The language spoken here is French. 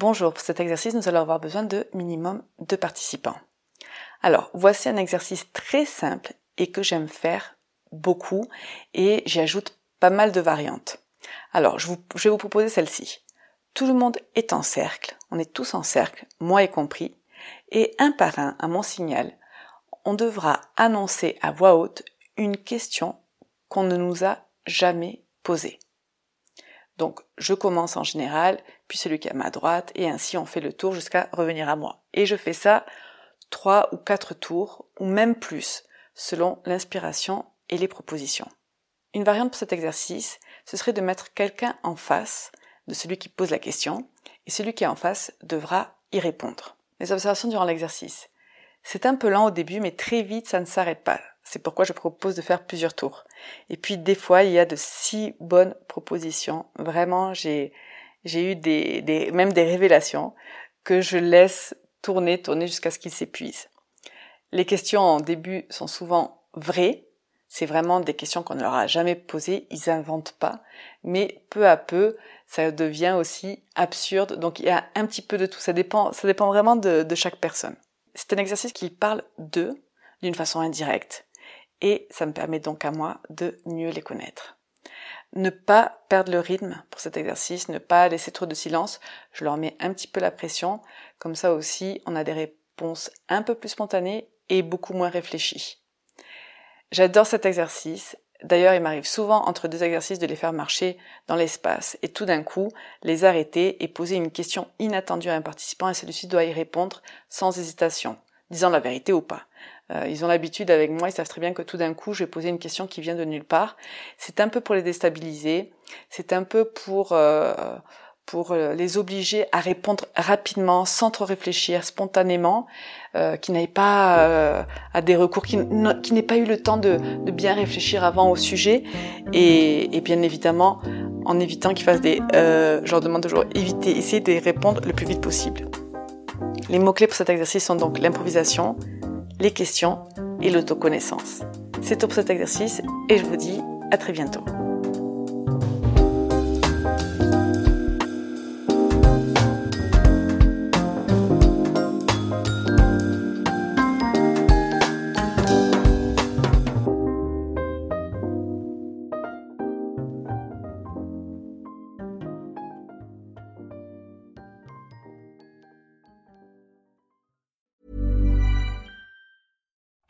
Bonjour, pour cet exercice, nous allons avoir besoin de minimum deux participants. Alors, voici un exercice très simple et que j'aime faire beaucoup et j'y ajoute pas mal de variantes. Alors, je, je vais vous proposer celle-ci. Tout le monde est en cercle, on est tous en cercle, moi y compris, et un par un, à mon signal, on devra annoncer à voix haute une question qu'on ne nous a jamais posée. Donc, je commence en général, puis celui qui est à ma droite, et ainsi on fait le tour jusqu'à revenir à moi. Et je fais ça trois ou quatre tours, ou même plus, selon l'inspiration et les propositions. Une variante pour cet exercice, ce serait de mettre quelqu'un en face de celui qui pose la question, et celui qui est en face devra y répondre. Les observations durant l'exercice. C'est un peu lent au début, mais très vite ça ne s'arrête pas. C'est pourquoi je propose de faire plusieurs tours. Et puis des fois, il y a de si bonnes propositions. Vraiment, j'ai j'ai eu des, des même des révélations que je laisse tourner, tourner jusqu'à ce qu'ils s'épuisent. Les questions en début sont souvent vraies. C'est vraiment des questions qu'on ne leur a jamais posées. Ils inventent pas. Mais peu à peu, ça devient aussi absurde. Donc il y a un petit peu de tout. Ça dépend, ça dépend vraiment de, de chaque personne. C'est un exercice qui parle d'eux d'une façon indirecte et ça me permet donc à moi de mieux les connaître. Ne pas perdre le rythme pour cet exercice, ne pas laisser trop de silence, je leur mets un petit peu la pression, comme ça aussi on a des réponses un peu plus spontanées et beaucoup moins réfléchies. J'adore cet exercice, d'ailleurs il m'arrive souvent entre deux exercices de les faire marcher dans l'espace et tout d'un coup les arrêter et poser une question inattendue à un participant et celui-ci doit y répondre sans hésitation, disant la vérité ou pas. Euh, ils ont l'habitude avec moi, ils savent très bien que tout d'un coup, je vais poser une question qui vient de nulle part. C'est un peu pour les déstabiliser, c'est un peu pour euh, pour euh, les obliger à répondre rapidement, sans trop réfléchir, spontanément, euh, qui n'aient pas à des recours, qui n'aient pas eu le temps de, de, bien réfléchir avant au sujet, et, et bien évidemment en évitant qu'ils fassent des, euh, je leur demande toujours éviter, essayer de répondre le plus vite possible. Les mots clés pour cet exercice sont donc l'improvisation, les questions et l'autoconnaissance. C'est tout pour cet exercice et je vous dis à très bientôt.